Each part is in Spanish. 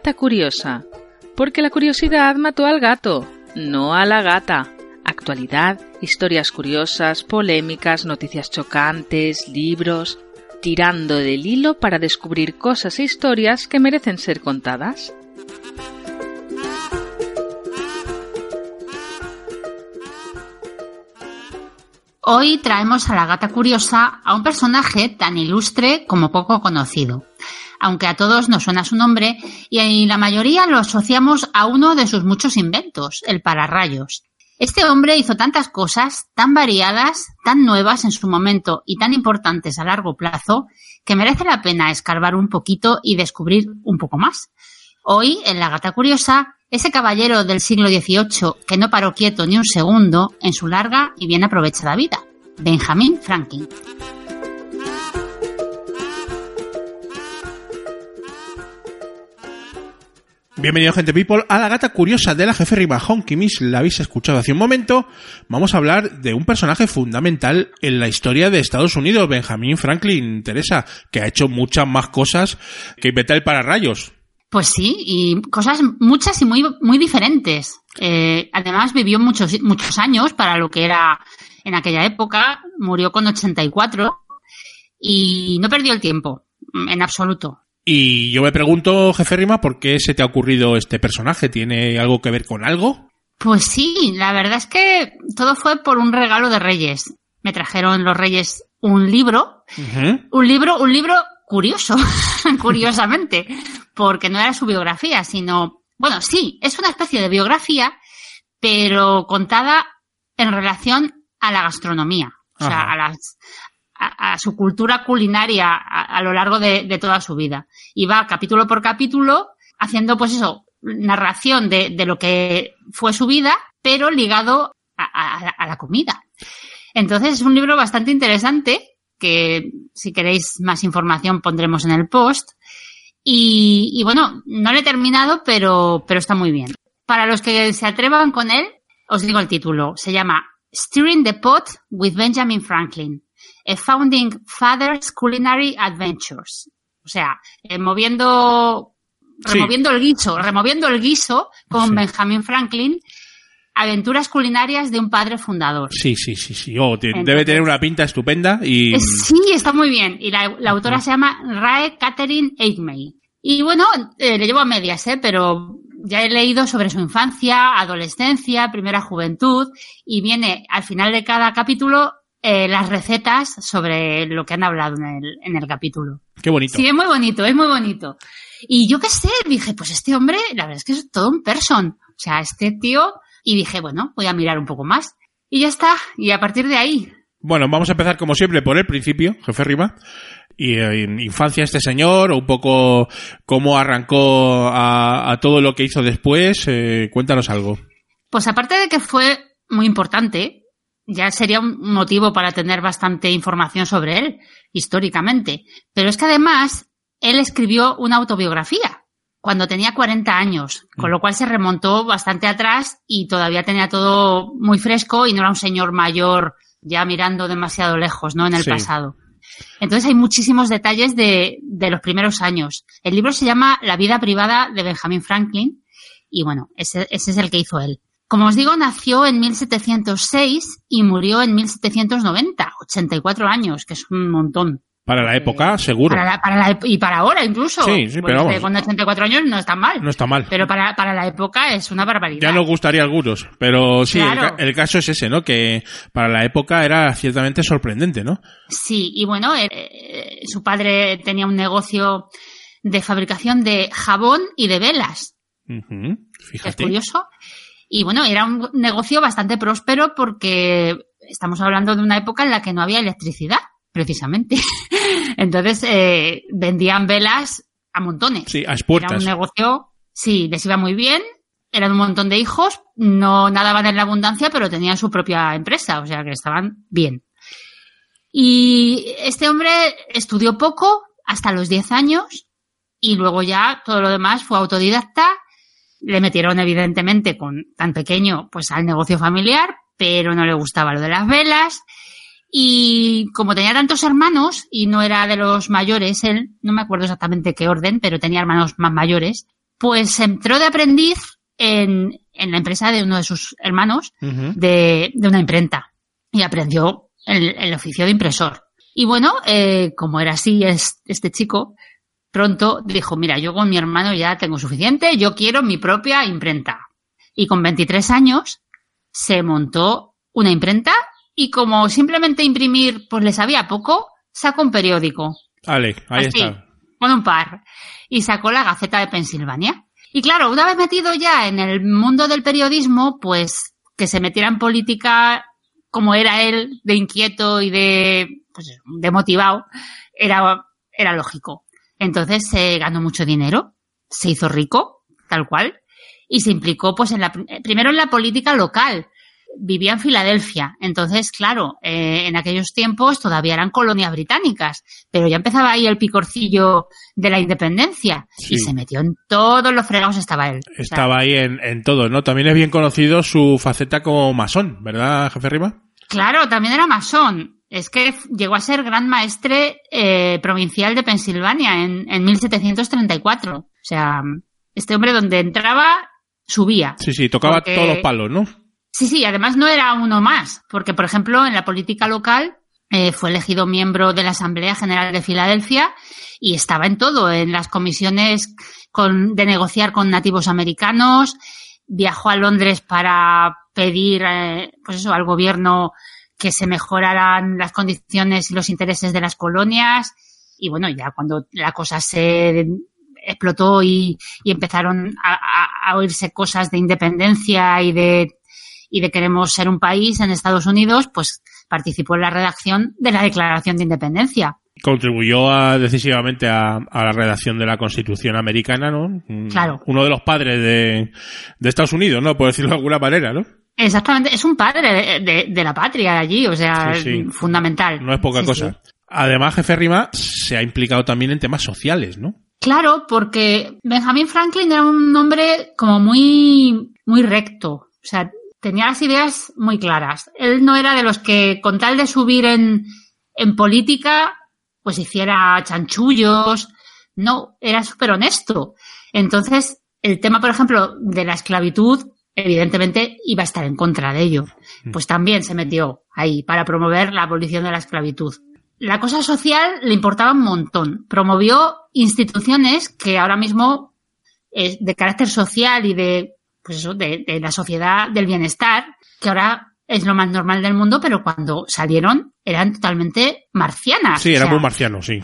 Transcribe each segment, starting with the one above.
gata curiosa. Porque la curiosidad mató al gato, no a la gata. Actualidad, historias curiosas, polémicas, noticias chocantes, libros, tirando del hilo para descubrir cosas e historias que merecen ser contadas. Hoy traemos a la gata curiosa a un personaje tan ilustre como poco conocido, aunque a todos nos suena su nombre y la mayoría lo asociamos a uno de sus muchos inventos, el pararrayos. Este hombre hizo tantas cosas, tan variadas, tan nuevas en su momento y tan importantes a largo plazo, que merece la pena escarbar un poquito y descubrir un poco más. Hoy, en La Gata Curiosa, ese caballero del siglo XVIII que no paró quieto ni un segundo en su larga y bien aprovechada vida, Benjamin Franklin. Bienvenido, gente people, a la gata curiosa de la jefe Rima Honky Miss. La habéis escuchado hace un momento. Vamos a hablar de un personaje fundamental en la historia de Estados Unidos, Benjamin Franklin, Teresa, que ha hecho muchas más cosas que inventar el pararrayos. Pues sí, y cosas muchas y muy, muy diferentes. Eh, además, vivió muchos, muchos años para lo que era en aquella época. Murió con 84 y no perdió el tiempo, en absoluto. Y yo me pregunto, jefe Rima, ¿por qué se te ha ocurrido este personaje? ¿Tiene algo que ver con algo? Pues sí, la verdad es que todo fue por un regalo de Reyes. Me trajeron los Reyes un libro, un libro, un libro curioso, curiosamente, porque no era su biografía, sino, bueno, sí, es una especie de biografía, pero contada en relación a la gastronomía, o sea, a las, a, su cultura culinaria a, lo largo de, toda su vida. Y va capítulo por capítulo haciendo, pues eso, narración de, lo que fue su vida, pero ligado a, la comida. Entonces es un libro bastante interesante que si queréis más información pondremos en el post. Y, bueno, no lo he terminado, pero, pero está muy bien. Para los que se atrevan con él, os digo el título. Se llama Stirring the Pot with Benjamin Franklin. A Founding Fathers Culinary Adventures. O sea, eh, moviendo, removiendo el guiso, removiendo el guiso con Benjamin Franklin, aventuras culinarias de un padre fundador. Sí, sí, sí, sí. Oh, debe tener una pinta estupenda y... Eh, sí, está muy bien. Y la, autora se llama Rae Catherine Aikmey. Y bueno, eh, le llevo a medias, ¿eh? Pero ya he leído sobre su infancia, adolescencia, primera juventud y viene al final de cada capítulo eh, las recetas sobre lo que han hablado en el, en el capítulo. Qué bonito. Sí, es muy bonito, es muy bonito. Y yo qué sé, dije, pues este hombre, la verdad es que es todo un person. O sea, este tío, y dije, bueno, voy a mirar un poco más. Y ya está, y a partir de ahí. Bueno, vamos a empezar como siempre por el principio, jefe Rima. Y en infancia este señor, o un poco cómo arrancó a, todo lo que hizo después, eh, cuéntanos algo. Pues aparte de que fue muy importante, ya sería un motivo para tener bastante información sobre él, históricamente. Pero es que además, él escribió una autobiografía cuando tenía 40 años, con mm. lo cual se remontó bastante atrás y todavía tenía todo muy fresco y no era un señor mayor ya mirando demasiado lejos, ¿no? En el pasado. Entonces hay muchísimos detalles de, de los primeros años. El libro se llama La vida privada de Benjamin Franklin y bueno, ese, ese es el que hizo él. Como os digo, nació en 1706 y murió en 1790, 84 años, que es un montón. Para la época, seguro. y para ahora incluso. Sí, sí, pero vamos. Con 84 años no está mal. No está mal. Pero para, para la época es una barbaridad. Ya nos gustaría algunos, pero sí, el, caso es ese, ¿no? Que para la época era ciertamente sorprendente, ¿no? Sí, y bueno, eh, eh, su padre tenía un negocio de fabricación de jabón y de velas. Fíjate. Es curioso. Y bueno, era un negocio bastante próspero porque estamos hablando de una época en la que no había electricidad precisamente. Entonces, eh, vendían velas a montones. Sí, a expuertas. Era un negocio, sí, les iba muy bien. Eran un montón de hijos, no nadaban en la abundancia, pero tenían su propia empresa, o sea que estaban bien. Y este hombre estudió poco, hasta los 10 años, y luego ya todo lo demás fue autodidacta. Le metieron, evidentemente, con tan pequeño, pues al negocio familiar, pero no le gustaba lo de las velas y como tenía tantos hermanos y no era de los mayores, él, no me acuerdo exactamente qué orden, pero tenía hermanos más mayores, pues entró de aprendiz en, en la empresa de uno de sus hermanos de, de, una imprenta y aprendió el, el oficio de impresor. Y bueno, eh, como era así es, este chico, pronto dijo, mira, yo con mi hermano ya tengo suficiente, yo quiero mi propia imprenta. Y con 23 años se montó una imprenta y como simplemente imprimir pues le sabía poco, sacó un periódico. Ahí está. Con un par. Y sacó la Gaceta de Pensilvania. Y claro, una vez metido ya en el mundo del periodismo, pues que se metiera en política como era él, de inquieto y de, pues, de motivado, era, era lógico. Entonces se ganó mucho dinero, se hizo rico, tal cual, y se implicó pues en la, primero en la política local, vivía en Filadelfia. Entonces, claro, eh, en aquellos tiempos todavía eran colonias británicas, pero ya empezaba ahí el picorcillo de la independencia y se metió en todos los fregados, estaba él. Estaba ahí en, en todo, ¿no? También es bien conocido su faceta como masón, ¿verdad, jefe Rima? Claro, también era masón. Es que llegó a ser gran maestre eh, provincial de Pensilvania en, en 1734. O sea, este hombre donde entraba subía. Sí, sí, tocaba todos los palos, ¿no? Sí, sí, además no era uno más, porque por ejemplo en la política local eh, fue elegido miembro de la Asamblea General de Filadelfia y estaba en todo, en las comisiones con, de negociar con nativos americanos, viajó a Londres para pedir, eh, pues eso, al gobierno que se mejoraran las condiciones y los intereses de las colonias. Y bueno, ya cuando la cosa se explotó y, y empezaron a, a, oírse cosas de independencia y de y de queremos ser un país en Estados Unidos, pues participó en la redacción de la Declaración de Independencia. Contribuyó decisivamente a, la redacción de la Constitución americana, ¿no? Claro. Uno de los padres de, Estados Unidos, ¿no? Por decirlo de alguna manera, ¿no? Exactamente, es un padre de, la patria allí, o sea, fundamental. No es poca cosa. Además, jefe Rima se ha implicado también en temas sociales, ¿no? Claro, porque Benjamin Franklin era un hombre como muy, muy recto. O sea, tenía las ideas muy claras. Él no era de los que, con tal de subir en, en política, pues hiciera chanchullos. No, era súper honesto. Entonces, el tema, por ejemplo, de la esclavitud, evidentemente iba a estar en contra de ello. Mm. Pues también se metió ahí para promover la abolición de la esclavitud. La cosa social le importaba un montón. Promovió instituciones que ahora mismo, es de carácter social y de pues eso, de, la sociedad del bienestar, que ahora es lo más normal del mundo, pero cuando salieron eran totalmente marcianas. Sí, era muy marciano, sí.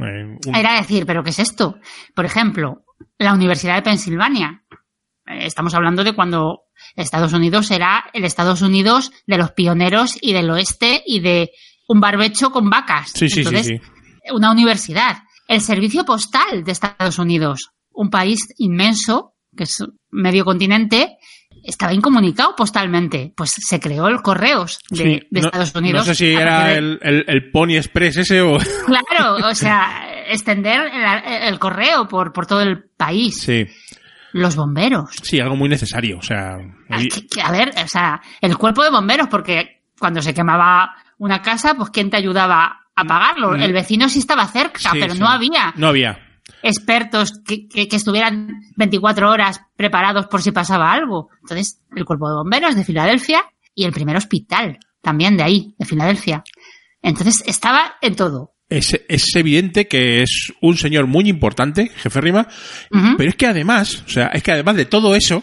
Eh, era decir, ¿pero qué es esto? Por ejemplo, la Universidad de Pensilvania. Eh, estamos hablando de cuando Estados Unidos era el Estados Unidos de los pioneros y del oeste y de un barbecho con vacas. Sí, sí, sí, sí. Una universidad. El servicio postal de Estados Unidos. Un país inmenso que es medio continente, estaba incomunicado postalmente. Pues se creó el correos de, Estados Unidos. No sé si era el, el, Pony Express ese o... Claro, o sea, extender el, correo por, por todo el país. Sí. Los bomberos. Sí, algo muy necesario, o sea... a ver, o sea, el cuerpo de bomberos, porque cuando se quemaba una casa, pues ¿quién te ayudaba a apagarlo? Mm. El vecino sí estaba cerca, pero no había. No había expertos que, que, estuvieran 24 horas preparados por si pasaba algo. Entonces, el cuerpo de bomberos de Filadelfia y el primer hospital también de ahí, de Filadelfia. Entonces, estaba en todo. Es, es evidente que es un señor muy importante, jefe Rima, pero es que además, o sea, es que además de todo eso,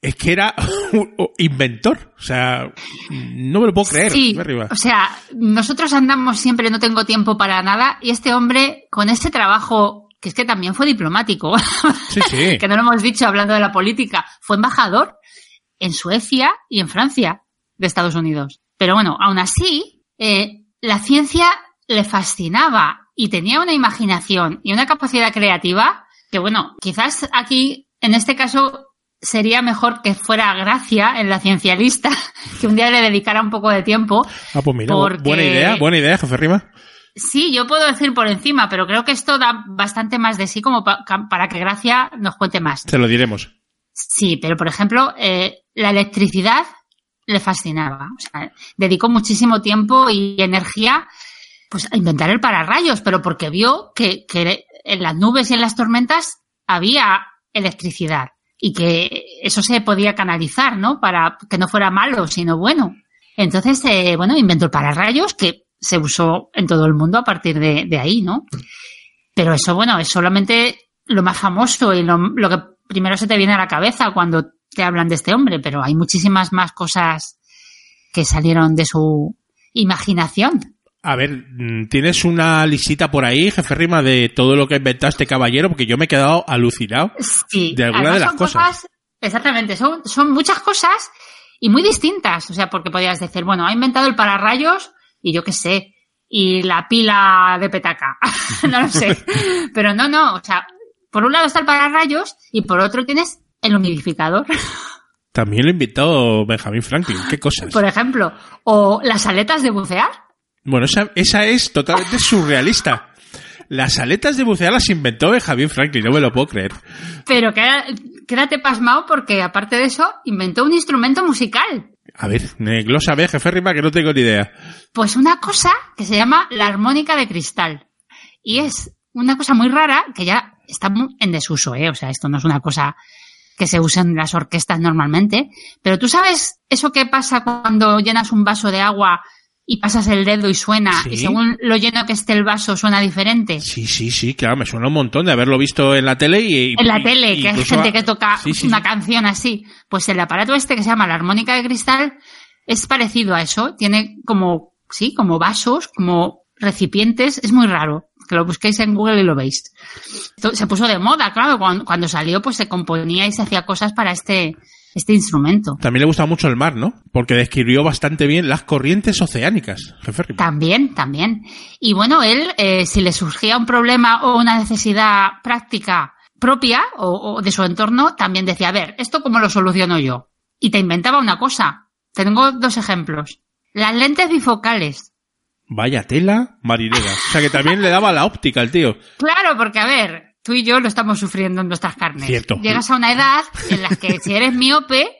es que era un inventor. O sea, no me lo puedo creer, Sí, jefe Rima. o sea, nosotros andamos siempre, no tengo tiempo para nada, y este hombre, con ese trabajo, que es que también fue diplomático, Sí, sí. que no lo hemos dicho hablando de la política, fue embajador en Suecia y en Francia de Estados Unidos. Pero bueno, aún así, eh, la ciencia le fascinaba y tenía una imaginación y una capacidad creativa que bueno, quizás aquí, en este caso, sería mejor que fuera Gracia en la ciencialista, que un día le dedicara un poco de tiempo. Ah, pues mira, porque- buena idea, buena idea, jefe Rima. Sí, yo puedo decir por encima, pero creo que esto da bastante más de sí como pa- para que Gracia nos cuente más. Te lo diremos. Sí, pero por ejemplo, eh, la electricidad le fascinaba. O sea, dedicó muchísimo tiempo y energía pues, a inventar el pararrayos, pero porque vio que, en las nubes y en las tormentas había electricidad y que eso se podía canalizar, ¿no? Para que no fuera malo, sino bueno. Entonces, eh, bueno, inventó el pararrayos que se usó en todo el mundo a partir de, ahí, ¿no? Pero eso, bueno, es solamente lo más famoso y lo que primero se te viene a la cabeza cuando te hablan de este hombre, pero hay muchísimas más cosas que salieron de su imaginación. A ver, mm, ¿tienes una lisita por ahí, jefe Rima, de todo lo que ha inventado este caballero? Porque yo me he quedado alucinado. Sí, De alguna de las son cosas. Exactamente, son, son muchas cosas y muy distintas. O sea, porque podías decir, bueno, ha inventado el pararrayos y yo qué sé, y la pila de petaca. no lo sé. Pero no, no, o sea, por un lado está el pararrayos y por otro tienes el humidificador, También lo ha inventado Benjamin Franklin. ¿Qué cosas? por ejemplo, o las aletas de bucear. Bueno, esa, esa es totalmente surrealista. Las aletas de bucear las inventó Benjamin Franklin, no me lo puedo creer. Pero queda- quédate pasmado porque aparte de eso inventó un instrumento musical. A ver, eh, glósame, jefe Rima, que no tengo ni idea. Pues una cosa que se llama la armónica de cristal. Y es una cosa muy rara que ya está en desuso, ¿eh? O sea, esto no es una cosa que se usa en las orquestas normalmente. Pero tú sabes eso que pasa cuando llenas un vaso de agua y pasas el dedo y suena, Sí. y según lo lleno que esté el vaso suena diferente. Sí, sí, sí, claro, me suena un montón de haberlo visto en la tele y... En la y- tele, que hay gente a- que toca Sí, sí, una canción así. Pues el aparato este que se llama la armónica de cristal es parecido a eso. Tiene como, sí, como vasos, como recipientes. Es muy raro. Que lo busquéis en Google y lo veis. Esto se puso de moda, claro. Cuando, cuando salió, pues se componía y se hacía cosas para este, este instrumento. También le gusta mucho el mar, ¿no? Porque describió bastante bien las corrientes oceánicas, jefe. También, también. Y bueno, él, eh, si le surgía un problema o una necesidad práctica propia o, o de su entorno, también decía, a ver, ¿esto cómo lo soluciono yo? Y te inventaba una cosa. Tengo dos ejemplos. Las lentes bifocales. Vaya tela marinera. O sea que también le daba la óptica al tío. Claro, porque a ver, tú y yo lo estamos sufriendo en nuestras carnes. Cierto. Llegas a una edad en la que si eres miope,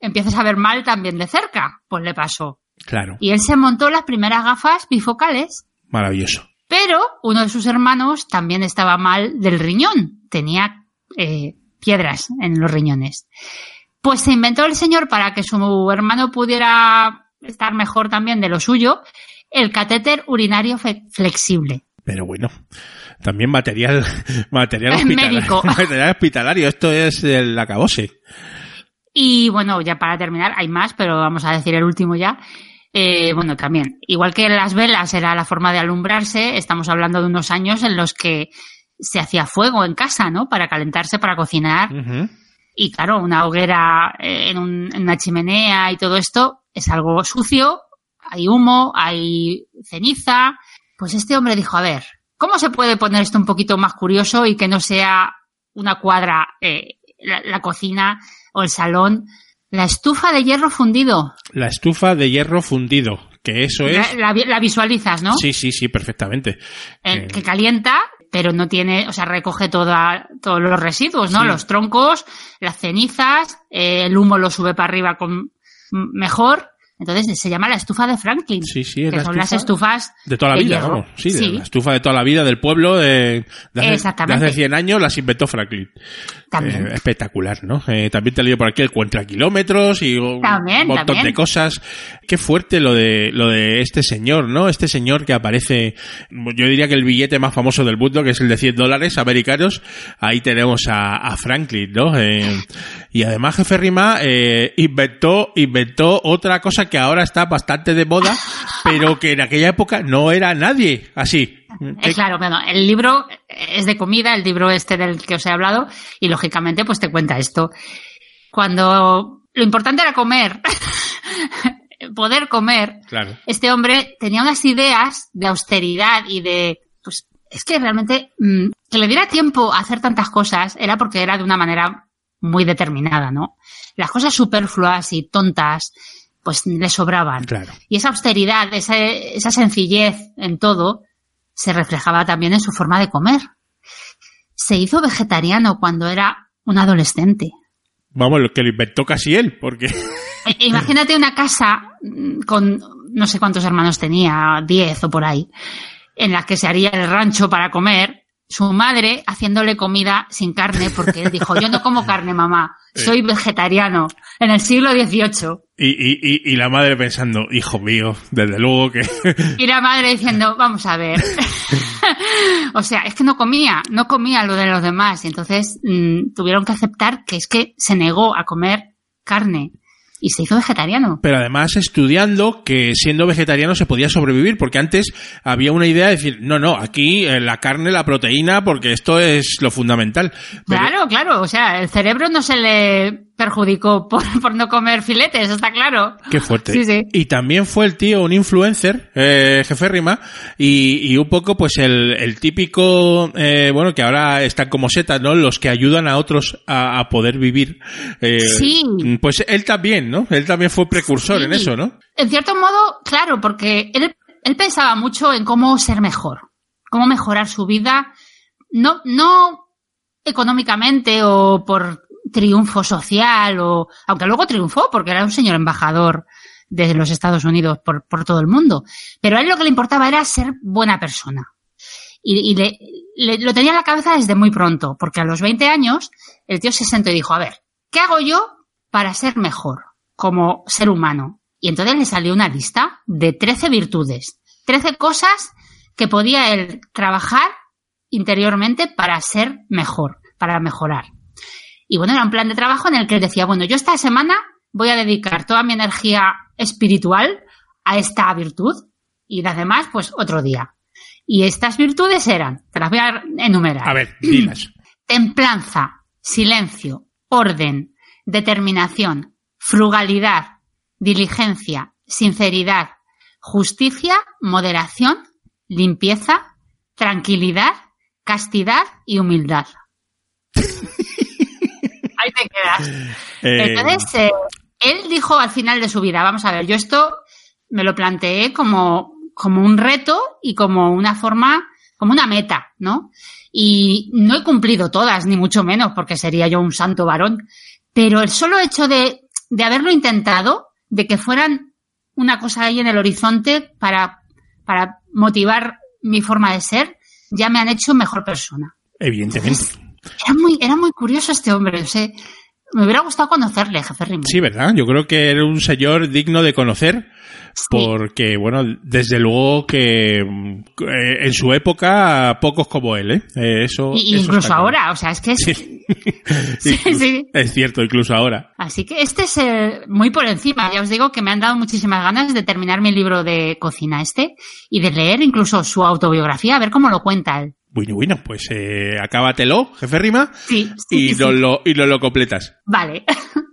empiezas a ver mal también de cerca. Pues le pasó. Claro, Y él se montó las primeras gafas bifocales maravilloso. Pero uno de sus hermanos también estaba mal del riñón. Tenía eh, piedras en los riñones. Pues se inventó el señor para que su hermano pudiera estar mejor también de lo suyo, el catéter urinario flexible. Pero bueno, también material, material hospitalario. Material hospitalario, esto es el acabose. Y bueno, ya para terminar, hay más, pero vamos a decir el último ya. Eh, bueno, también, igual que las velas era la forma de alumbrarse, estamos hablando de unos años en los que se hacía fuego en casa, ¿no? Para calentarse, para cocinar. Y claro, una hoguera eh, en, un- en una chimenea y todo esto es algo sucio, hay humo, hay ceniza. Pues este hombre dijo, a ver, ¿cómo se puede poner esto un poquito más curioso y que no sea una cuadra, eh, la, la cocina o el salón? La estufa de hierro fundido. La estufa de hierro fundido, que eso es... La, la- la visualizas, ¿no? Sí, sí, sí, perfectamente. Eh, Eh, que calienta, pero no tiene, o sea, recoge toda, todos los residuos, ¿no? Sí. Los troncos, las cenizas, eh, el humo lo sube para arriba con mejor. Entonces se llama la estufa de Franklin. Sí, sí, que es la son las estufa estufas De toda la de vida, hierro. vamos. Sí, de Sí. la estufa de toda la vida del pueblo de, de hace, de Exactamente. hace 100 años las inventó Franklin. También. Eh, espectacular, ¿no? Eh, también te he leído por aquí el cuenta kilómetros y un También, montón también. de cosas. Qué fuerte lo de lo de este señor, ¿no? Este señor que aparece, yo diría que el billete más famoso del mundo, que es el de 100 dólares americanos, ahí tenemos a, a Franklin, ¿no? Eh, y además Jefe Rima eh, inventó, inventó otra cosa que ahora está bastante de moda, pero que en aquella época no era nadie así. Eh, claro, bueno, el libro es de comida, el libro este del que os he hablado, y lógicamente pues te cuenta esto. Cuando lo importante era comer, poder comer, Claro. este hombre tenía unas ideas de austeridad y de, pues, es que realmente mm, que le diera tiempo a hacer tantas cosas era porque era de una manera muy determinada, ¿no? Las cosas superfluas y tontas, pues le sobraban. Claro. Y esa austeridad, esa, esa sencillez en todo, se reflejaba también en su forma de comer. Se hizo vegetariano cuando era un adolescente. Vamos, lo que lo inventó casi él, porque E- Imagínate una casa mm, con no sé cuántos hermanos tenía, 10 o por ahí, en la que se haría el rancho para comer, su madre haciéndole comida sin carne, porque él dijo, yo no como carne, mamá, soy vegetariano, en el siglo XVIII. Y, y, y, la madre pensando, hijo mío, desde luego que... Y la madre diciendo, vamos a ver. o sea, es que no comía, no comía lo de los demás. Y entonces mm, tuvieron que aceptar que es que se negó a comer carne y se hizo vegetariano. Pero además estudiando que siendo vegetariano se podía sobrevivir, porque antes había una idea de decir, no, no, aquí eh, la carne, la proteína, porque esto es lo fundamental. Pero- Claro, claro. O sea, el cerebro no se le perjudicó por, por no comer filetes, está claro. Qué fuerte. Sí, sí. Y también fue el tío un influencer, eh, jefe Rima, y, y un poco pues el, el típico, eh, bueno, que ahora están como setas, ¿no? Los que ayudan a otros a, a poder vivir. Eh, Sí. Pues él también, ¿no? Él también fue precursor en eso, ¿no? En cierto modo, claro, porque él, él pensaba mucho en cómo ser mejor, cómo mejorar su vida, no, no económicamente o por triunfo social o, aunque luego triunfó porque era un señor embajador de los Estados Unidos por, por todo el mundo, pero a él lo que le importaba era ser buena persona. Y, y le, le- lo tenía en la cabeza desde muy pronto, porque a los 20 años el tío se sentó y dijo, a ver, ¿qué hago yo para ser mejor como ser humano? Y entonces le salió una lista de 13 virtudes, 13 cosas que podía él trabajar interiormente para ser mejor, para mejorar. Y bueno, era un plan de trabajo en el que él decía, bueno, yo esta semana voy a dedicar toda mi energía espiritual a esta virtud y las demás, pues otro día. Y estas virtudes eran, te las voy a enumerar. A ver, dilas. Templanza, silencio, orden, determinación, frugalidad, diligencia, sinceridad, justicia, moderación, limpieza, tranquilidad, castidad y humildad. Eh, Entonces, eh, él dijo al final de su vida, vamos a ver, yo esto me lo planteé como, como un reto y como una forma, como una meta, ¿no? Y no he cumplido todas, ni mucho menos, porque sería yo un santo varón. Pero el solo hecho de, de haberlo intentado, de que fueran una cosa ahí en el horizonte para, para motivar mi forma de ser, ya me han hecho mejor persona. evidentemente. Era muy, era muy curioso este hombre, o sea, me hubiera gustado conocerle, jefe Rimmer. Sí, ¿verdad? Yo creo que era un señor digno de conocer porque, bueno, desde luego que eh, en su época pocos como él, ¿eh? Eh, eso, Y, eso incluso claro. ahora, o sea, es que es... Sí. Sí. Es cierto, incluso ahora. Así que este es eh, muy por encima. Ya os digo que me han dado muchísimas ganas de terminar mi libro de cocina este y de leer incluso su autobiografía, a ver cómo lo cuenta él. Bueno, bueno, pues eh, acábatelo, jefe Rima, Sí, sí, y, sí, nos lo, y nos lo completas. Vale.